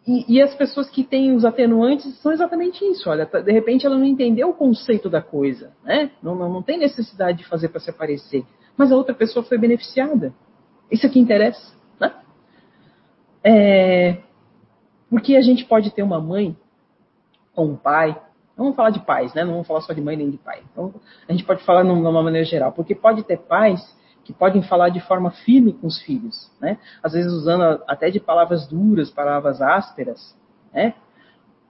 E, e, as pessoas que têm os atenuantes são exatamente isso. Olha, tá, de repente ela não entendeu o conceito da coisa, né? Não, não, não tem necessidade de fazer para se aparecer mas a outra pessoa foi beneficiada. Isso é que interessa. Né? É, porque a gente pode ter uma mãe ou um pai, vamos falar de pais, né? não vamos falar só de mãe nem de pai. Então, a gente pode falar de uma maneira geral, porque pode ter pais que podem falar de forma firme com os filhos, né? às vezes usando até de palavras duras, palavras ásperas, né?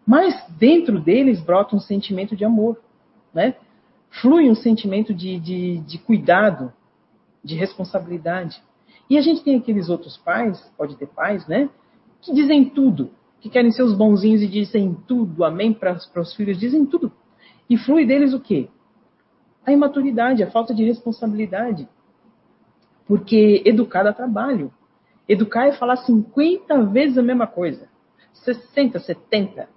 mas dentro deles brota um sentimento de amor, né? flui um sentimento de, de, de cuidado, de responsabilidade. E a gente tem aqueles outros pais, pode ter pais, né? Que dizem tudo, que querem ser os bonzinhos e dizem tudo, amém para os filhos, dizem tudo. E flui deles o quê? A imaturidade, a falta de responsabilidade. Porque educar dá trabalho. Educar é falar 50 vezes a mesma coisa. 60, 70.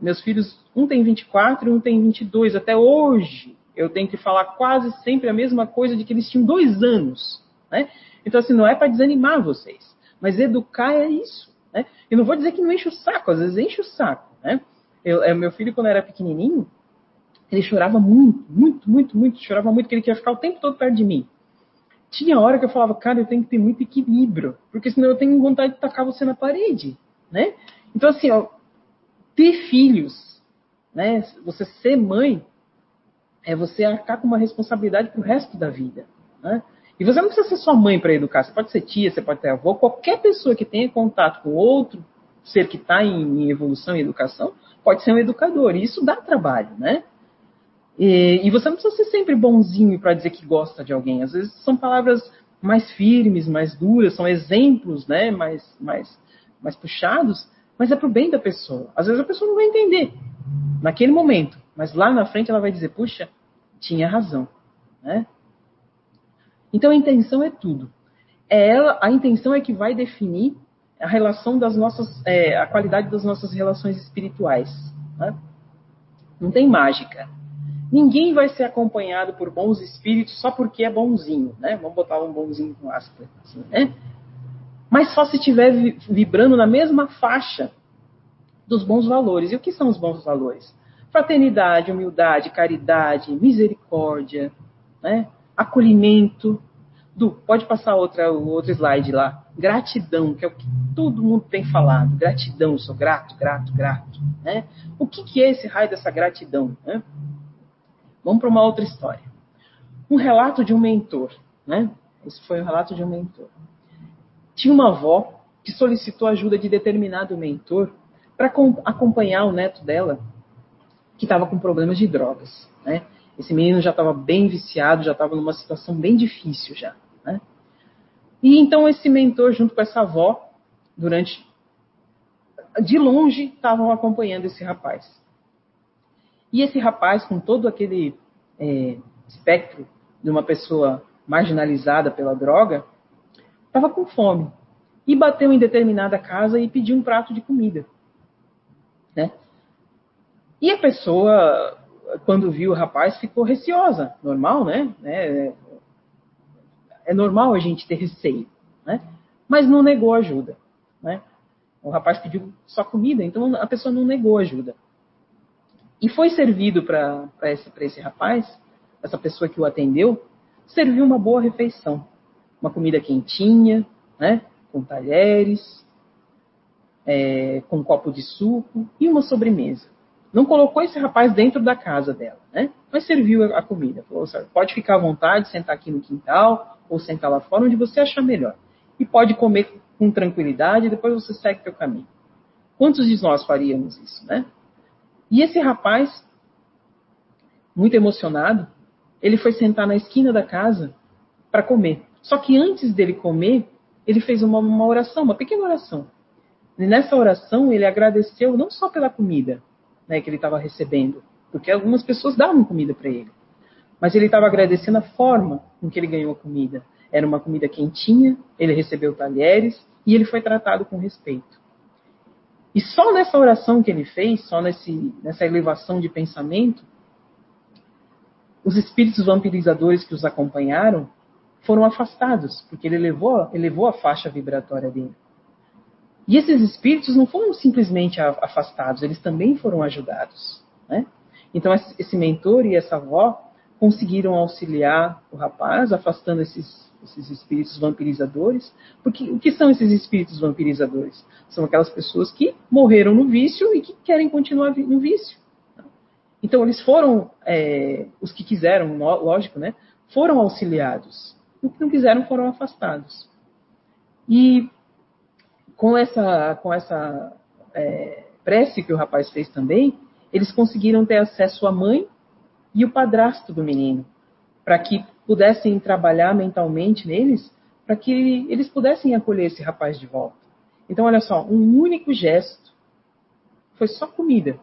Meus filhos, um tem 24 e um tem 22. Até hoje, eu tenho que falar quase sempre a mesma coisa de que eles tinham dois anos. Né? Então, assim, não é para desanimar vocês, mas educar é isso. Né? Eu não vou dizer que não enche o saco, às vezes enche o saco. Né? Eu, é, meu filho, quando era pequenininho, ele chorava muito, muito, muito, muito, chorava muito, que ele queria ficar o tempo todo perto de mim. Tinha hora que eu falava, cara, eu tenho que ter muito equilíbrio, porque senão eu tenho vontade de tacar você na parede, né? Então, assim, ó, ter filhos, né? Você ser mãe, é você arcar com uma responsabilidade para o resto da vida. Né? E você não precisa ser sua mãe para educar, você pode ser tia, você pode ter avô, qualquer pessoa que tenha contato com outro ser que está em, em, evolução e educação pode ser um educador. E isso dá trabalho, né? E, e você não precisa ser sempre bonzinho para dizer que gosta de alguém. Às vezes são palavras mais firmes, mais duras, são exemplos, né? Mais, mais, mais puxados, mas é para o bem da pessoa. Às vezes a pessoa não vai entender naquele momento, mas lá na frente ela vai dizer, puxa, tinha razão, né? Então a intenção é tudo. É ela, a intenção é que vai definir a relação das nossas, é, a qualidade das nossas relações espirituais. Né? Não tem mágica. Ninguém vai ser acompanhado por bons espíritos só porque é bonzinho, né? Vamos botar um bonzinho com aspas, assim, né? Mas só se estiver vibrando na mesma faixa dos bons valores. E o que são os bons valores? Fraternidade, humildade, caridade, misericórdia, né? acolhimento. Du, pode passar outra, outro slide lá. Gratidão, que é o que todo mundo tem falado. Gratidão, sou grato, grato, grato. Né? O que, que é esse raio dessa gratidão? Né? Vamos para uma outra história. Um relato de um mentor. Né? Esse foi o um relato de um mentor. Tinha uma avó que solicitou ajuda de determinado mentor para acompanhar o neto dela, que estava com problemas de drogas. Né? Esse menino já estava bem viciado, já estava numa situação bem difícil já. Né? E então esse mentor, junto com essa avó, durante de longe estavam acompanhando esse rapaz. E esse rapaz, com todo aquele é, espectro de uma pessoa marginalizada pela droga, estava com fome e bateu em determinada casa e pediu um prato de comida. Né? E a pessoa, quando viu o rapaz, ficou receosa. Normal, né? É, é normal a gente ter receio. Né? Mas não negou ajuda. Né? O rapaz pediu só comida, então a pessoa não negou ajuda. E foi servido para esse, esse rapaz, essa pessoa que o atendeu, serviu uma boa refeição. Uma comida quentinha, né? com talheres, é, com um copo de suco e uma sobremesa. Não colocou esse rapaz dentro da casa dela, né? mas serviu a comida. Falou, pode ficar à vontade, sentar aqui no quintal ou sentar lá fora, onde você achar melhor. E pode comer com tranquilidade e depois você segue seu caminho. Quantos de nós faríamos isso, né? E esse rapaz, muito emocionado, ele foi sentar na esquina da casa para comer. Só que antes dele comer, ele fez uma, uma oração, uma pequena oração. E nessa oração, ele agradeceu não só pela comida né, que ele estava recebendo, porque algumas pessoas davam comida para ele, mas ele estava agradecendo a forma com que ele ganhou a comida. Era uma comida quentinha, ele recebeu talheres e ele foi tratado com respeito. E só nessa oração que ele fez, só nesse, nessa elevação de pensamento, os espíritos vampirizadores que os acompanharam foram afastados, porque ele elevou, elevou a faixa vibratória dele. E esses espíritos não foram simplesmente afastados, eles também foram ajudados. Né? Então, esse mentor e essa avó conseguiram auxiliar o rapaz, afastando esses, esses espíritos vampirizadores. Porque o que são esses espíritos vampirizadores? São aquelas pessoas que morreram no vício e que querem continuar no vício. Então, eles foram, é, os que quiseram, lógico, né, foram auxiliados. Os que não quiseram foram afastados. E com essa, com essa é, prece que o rapaz fez também, eles conseguiram ter acesso à mãe e o padrasto do menino, para que pudessem trabalhar mentalmente neles, para que eles pudessem acolher esse rapaz de volta. Então, olha só, um único gesto foi só comida.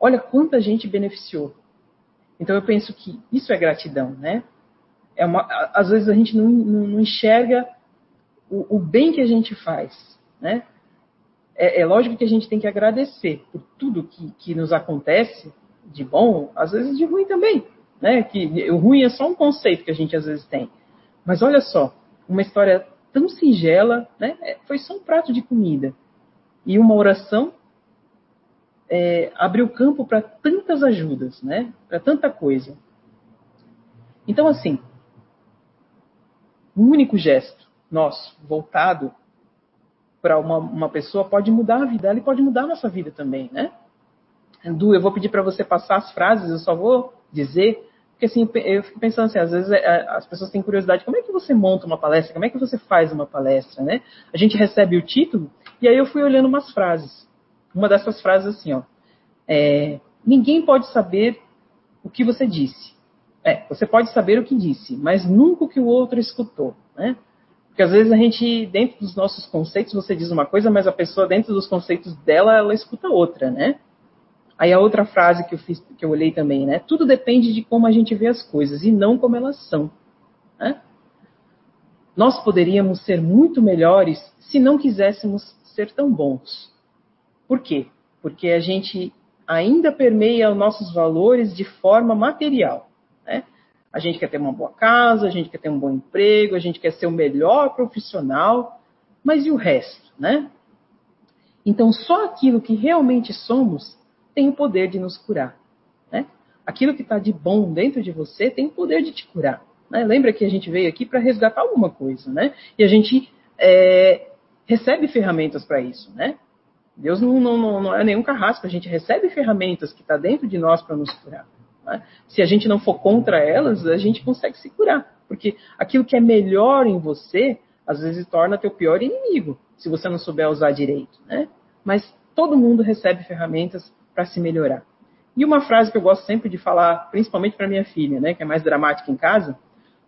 Olha quanta gente beneficiou. Então, eu penso que isso é gratidão, né? é uma, às vezes a gente não, não, não enxerga o, o, bem que a gente faz, né? É, é, lógico que a gente tem que agradecer por tudo que, que nos acontece de bom, às vezes de ruim também, né? Que o ruim é só um conceito que a gente às vezes tem. Mas olha só, uma história tão singela, né? É, foi só um prato de comida e uma oração é, abriu campo para tantas ajudas, né? Para tanta coisa. Então, assim, um único gesto nosso, voltado para uma, uma pessoa, pode mudar a vida dela e pode mudar a nossa vida também, né? Du, eu vou pedir para você passar as frases, eu só vou dizer, porque assim, eu fico pensando assim, às vezes é, é, as pessoas têm curiosidade, como é que você monta uma palestra, como é que você faz uma palestra, né? A gente recebe o título, e aí eu fui olhando umas frases. Uma dessas frases assim, ó, é, ninguém pode saber o que você disse, é, você pode saber o que disse, mas nunca o que o outro escutou, né? Porque às vezes a gente, dentro dos nossos conceitos, você diz uma coisa, mas a pessoa, dentro dos conceitos dela, ela escuta outra, né? Aí a outra frase que eu fiz, que eu olhei também, né? Tudo depende de como a gente vê as coisas e não como elas são. Né? Nós poderíamos ser muito melhores se não quiséssemos ser tão bons. Por quê? Porque a gente ainda permeia os nossos valores de forma material. A gente quer ter uma boa casa, a gente quer ter um bom emprego, a gente quer ser o melhor profissional, mas e o resto, né? Então, só aquilo que realmente somos tem o poder de nos curar. Né? Aquilo que está de bom dentro de você tem o poder de te curar. Né? Lembra que a gente veio aqui para resgatar alguma coisa, né? E a gente é, recebe ferramentas para isso, né? Deus não, não, não, é nenhum carrasco, a gente recebe ferramentas que está dentro de nós para nos curar. Né? Se a gente não for contra elas, a gente consegue se curar. Porque aquilo que é melhor em você, às vezes torna teu pior inimigo, se você não souber usar direito. Né? Mas todo mundo recebe ferramentas para se melhorar. E uma frase que eu gosto sempre de falar, principalmente para minha filha, né, que é mais dramática em casa,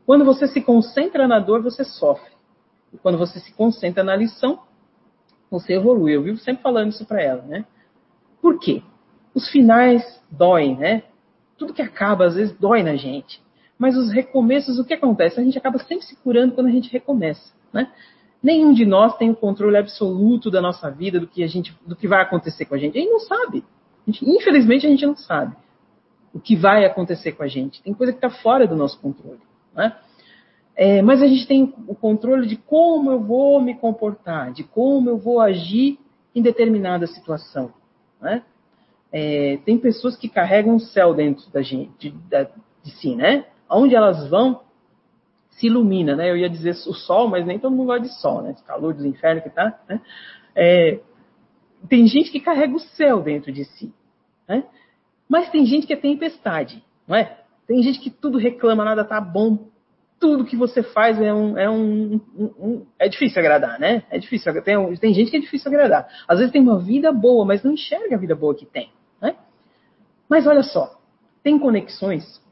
quando você se concentra na dor, você sofre. E quando você se concentra na lição, você evolui. Eu vivo sempre falando isso para ela, né? Por quê? Os finais doem, né? Tudo que acaba, às vezes, dói na gente. Mas os recomeços, o que acontece? A gente acaba sempre se curando quando a gente recomeça, né? Nenhum de nós tem o controle absoluto da nossa vida, do que, a gente, do que vai acontecer com a gente. A gente não sabe. A gente, infelizmente, a gente não sabe o que vai acontecer com a gente. Tem coisa que está fora do nosso controle. Né? É, mas a gente tem o controle de como eu vou me comportar, de como eu vou agir em determinada situação. Né? É, tem pessoas que carregam o céu dentro da gente, de, de, si, né? Onde elas vão, se ilumina, né? Eu ia dizer o sol, mas nem todo mundo gosta de sol, né? Esse calor dos infernos que tá, né? É, tem gente que carrega o céu dentro de si, né? Mas tem gente que é tempestade, não é? Tem gente que tudo reclama, nada tá bom, tudo que você faz é um, é um, um, um, é difícil agradar, né? É difícil. Tem, tem gente que é difícil agradar. Às vezes tem uma vida boa, mas não enxerga a vida boa que tem? Mas olha só, tem conexões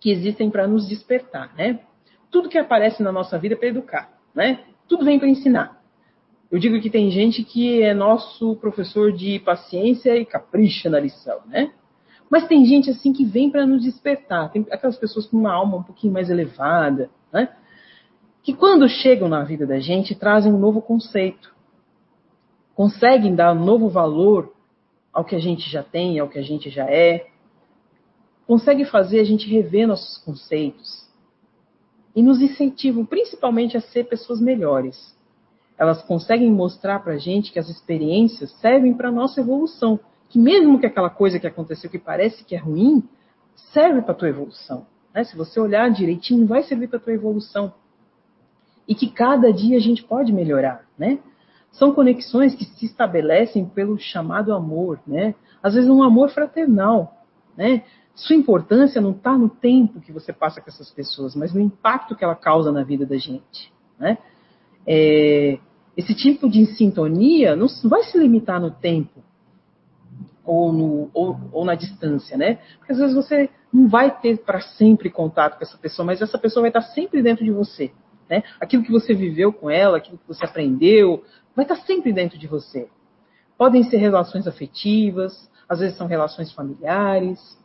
que existem para nos despertar, né? Tudo que aparece na nossa vida é para educar, né? Tudo vem para ensinar. Eu digo que tem gente que é nosso professor de paciência e capricha na lição, né? Mas tem gente assim que vem para nos despertar. Tem aquelas pessoas com uma alma um pouquinho mais elevada, né? Que quando chegam na vida da gente trazem um novo conceito. Conseguem dar um novo valor ao que a gente já tem, ao que a gente já é. Conseguem fazer a gente rever nossos conceitos. E nos incentivam principalmente a ser pessoas melhores. Elas conseguem mostrar para a gente que as experiências servem para a nossa evolução que mesmo que aquela coisa que aconteceu que parece que é ruim, serve para a tua evolução. Né? Se você olhar direitinho, vai servir para a tua evolução. E que cada dia a gente pode melhorar, né? São conexões que se estabelecem pelo chamado amor, né? Às vezes um amor fraternal, né? Sua importância não está no tempo que você passa com essas pessoas, mas no impacto que ela causa na vida da gente, né? É, esse tipo de sintonia não vai se limitar no tempo, ou, no, ou, ou na distância, né? Porque às vezes você não vai ter para sempre contato com essa pessoa, mas essa pessoa vai estar sempre dentro de você. Né? Aquilo que você viveu com ela, aquilo que você aprendeu, vai estar sempre dentro de você. Podem ser relações afetivas, às vezes são relações familiares,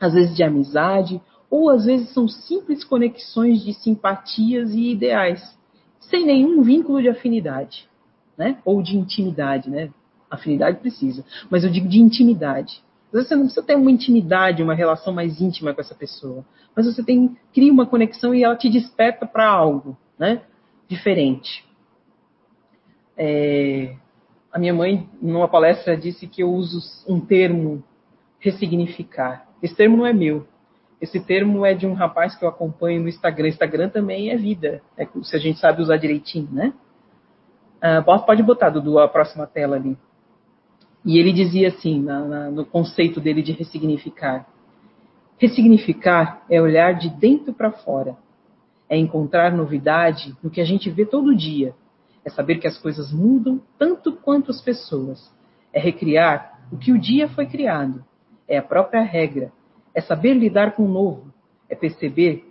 às vezes de amizade, ou às vezes são simples conexões de simpatias e ideais, sem nenhum vínculo de afinidade, né? Ou de intimidade, né? Afinidade precisa, mas eu digo de intimidade. Às vezes você não precisa ter uma intimidade, uma relação mais íntima com essa pessoa, mas você tem cria uma conexão e ela te desperta para algo, né? Diferente. É, a minha mãe, numa palestra, disse que eu uso um termo ressignificar. Esse termo não é meu. Esse termo é de um rapaz que eu acompanho no Instagram. Instagram também é vida, é, se a gente sabe usar direitinho, né? Ah, pode botar, Dudu, a próxima tela ali. E ele dizia assim, na, na, no conceito dele de ressignificar: ressignificar é olhar de dentro para fora, é encontrar novidade no que a gente vê todo dia, é saber que as coisas mudam tanto quanto as pessoas, é recriar o que o dia foi criado, é a própria regra, é saber lidar com o novo, é perceber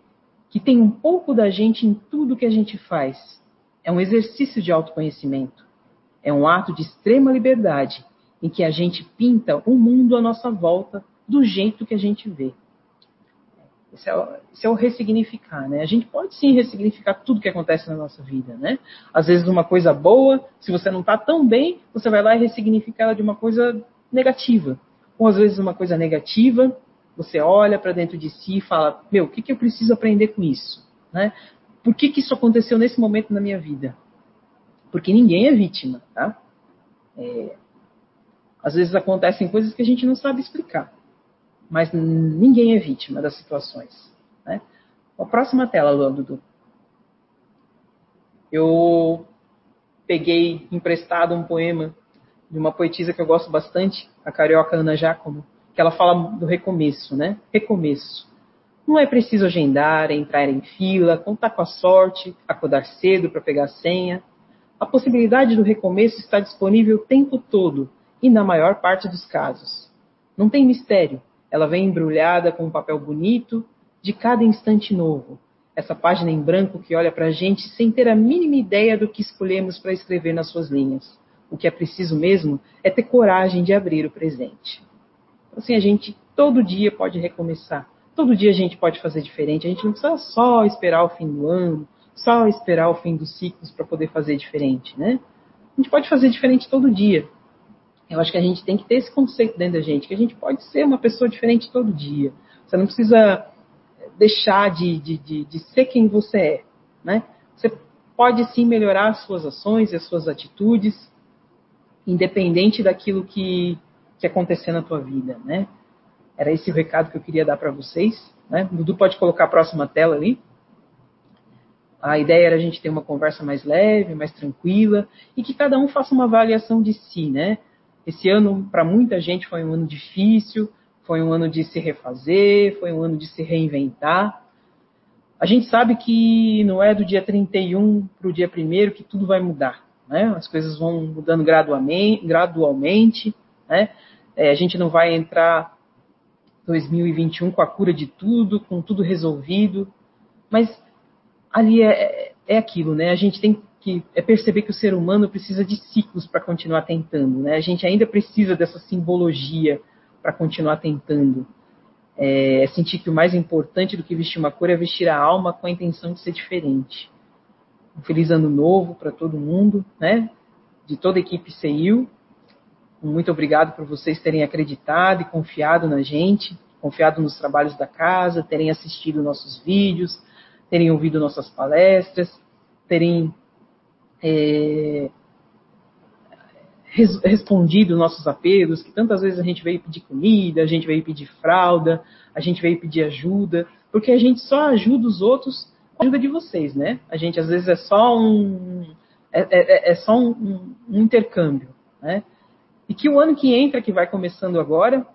que tem um pouco da gente em tudo que a gente faz. É um exercício de autoconhecimento. É um ato de extrema liberdade em que a gente pinta o mundo à nossa volta do jeito que a gente vê. Isso é, o, é o ressignificar, né? A gente pode sim ressignificar tudo que acontece na nossa vida, né? Às vezes uma coisa boa, se você não está tão bem, você vai lá e ressignifica ela de uma coisa negativa. Ou às vezes uma coisa negativa, você olha para dentro de si e fala, meu, o que, que eu preciso aprender com isso? Né? Por que, que isso aconteceu nesse momento na minha vida? Porque ninguém é vítima, tá? É, às vezes acontecem coisas que a gente não sabe explicar, mas ninguém é vítima das situações. Né? A próxima tela, Luan, Dudu. Eu peguei emprestado um poema de uma poetisa que eu gosto bastante, a carioca Ana Giacomo, que ela fala do recomeço, né? Recomeço. Não é preciso agendar, entrar em fila, contar com a sorte, acordar cedo para pegar a senha. A possibilidade do recomeço está disponível o tempo todo e na maior parte dos casos. Não tem mistério. Ela vem embrulhada com um papel bonito de cada instante novo. Essa página em branco que olha para a gente sem ter a mínima ideia do que escolhemos para escrever nas suas linhas. O que é preciso mesmo é ter coragem de abrir o presente. Assim, a gente todo dia pode recomeçar. Todo dia a gente pode fazer diferente. A gente não precisa só esperar o fim do ano, só esperar o fim dos ciclos para poder fazer diferente, né? A gente pode fazer diferente todo dia. Eu acho que a gente tem que ter esse conceito dentro da gente, que a gente pode ser uma pessoa diferente todo dia. Você não precisa deixar de, de, de, de ser quem você é, né? Você pode sim melhorar as suas ações e as suas atitudes, independente daquilo que, que acontecer na tua vida, né? Era esse o recado que eu queria dar para vocês. Né? O Dudu pode colocar a próxima tela ali. A ideia era a gente ter uma conversa mais leve, mais tranquila e que cada um faça uma avaliação de si, né? Esse ano, para muita gente, foi um ano difícil, foi um ano de se refazer, foi um ano de se reinventar. A gente sabe que não é do dia 31 para o dia 1 que tudo vai mudar, né? As coisas vão mudando gradualmente, gradualmente né? É, a gente não vai entrar 2021 com a cura de tudo, com tudo resolvido, mas ali é, é aquilo, né? A gente tem que é perceber que o ser humano precisa de ciclos para continuar tentando, né? A gente ainda precisa dessa simbologia para continuar tentando. É, sentir que o mais importante do que vestir uma cor é vestir a alma com a intenção de ser diferente. Um feliz ano novo para todo mundo, né? De toda a equipe CEIU muito obrigado por vocês terem acreditado e confiado na gente, confiado nos trabalhos da casa, terem assistido nossos vídeos, terem ouvido nossas palestras, terem é, res, respondido nossos apelos, que tantas vezes a gente veio pedir comida, a gente veio pedir fralda, a gente veio pedir ajuda, porque a gente só ajuda os outros com a ajuda de vocês, né? A gente às vezes é só um é, é, é só um, um, um intercâmbio, né? E que o ano que entra, que vai começando agora,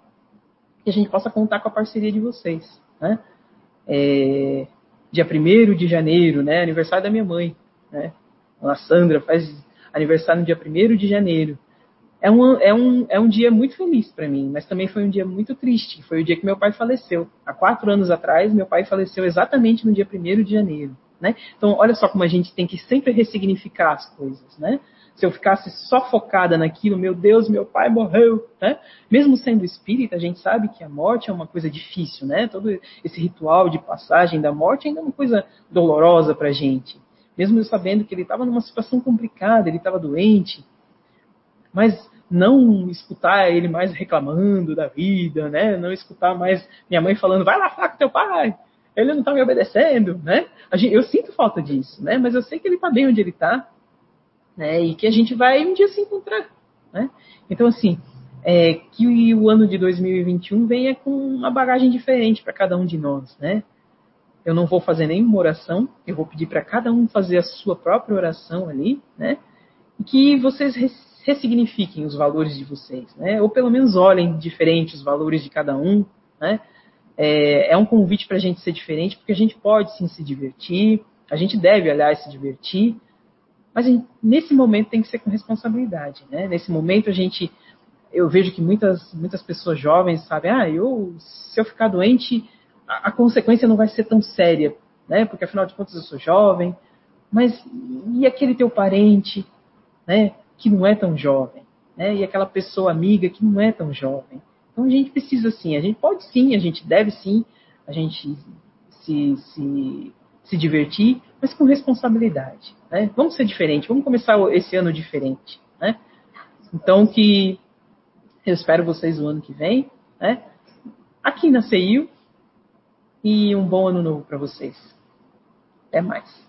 que a gente possa contar com a parceria de vocês. Né? É, dia 1 de janeiro, né? aniversário da minha mãe. Né? A Sandra faz aniversário no dia 1 de janeiro. É um, é um, é um dia muito feliz para mim, mas também foi um dia muito triste. Foi o dia que meu pai faleceu. Há quatro anos atrás, meu pai faleceu exatamente no dia 1 de janeiro. Né? Então, olha só como a gente tem que sempre ressignificar as coisas. Né? se eu ficasse só focada naquilo, meu Deus, meu pai morreu, né? Mesmo sendo espírita, a gente sabe que a morte é uma coisa difícil, né? Todo esse ritual de passagem da morte ainda é uma coisa dolorosa para a gente. Mesmo eu sabendo que ele estava numa situação complicada, ele estava doente, mas não escutar ele mais reclamando da vida, né? Não escutar mais minha mãe falando, vai lá falar com teu pai, ele não está me obedecendo, né? Eu sinto falta disso, né? Mas eu sei que ele está bem onde ele está, né? E que a gente vai um dia se encontrar, né? Então, assim, é, que o ano de 2021 venha com uma bagagem diferente para cada um de nós, né? Eu não vou fazer nenhuma oração, eu vou pedir para cada um fazer a sua própria oração ali, né? E que vocês ressignifiquem os valores de vocês, né? Ou pelo menos olhem diferente os valores de cada um, né? É, é um convite para a gente ser diferente, porque a gente pode sim se divertir, a gente deve, aliás, se divertir, mas nesse momento tem que ser com responsabilidade, né? Nesse momento a gente, eu vejo que muitas, muitas pessoas jovens sabem, ah, eu, se eu ficar doente, a, consequência não vai ser tão séria, né? Porque afinal de contas eu sou jovem. Mas e aquele teu parente, né? Que não é tão jovem, né? E aquela pessoa amiga que não é tão jovem. Então a gente precisa sim, a gente pode sim, a gente deve sim, a gente se, se se divertir, mas com responsabilidade. Né? Vamos ser diferentes, vamos começar esse ano diferente. Né? Então, que eu espero vocês o ano que vem, né? aqui na CEIU, e um bom ano novo para vocês. Até mais.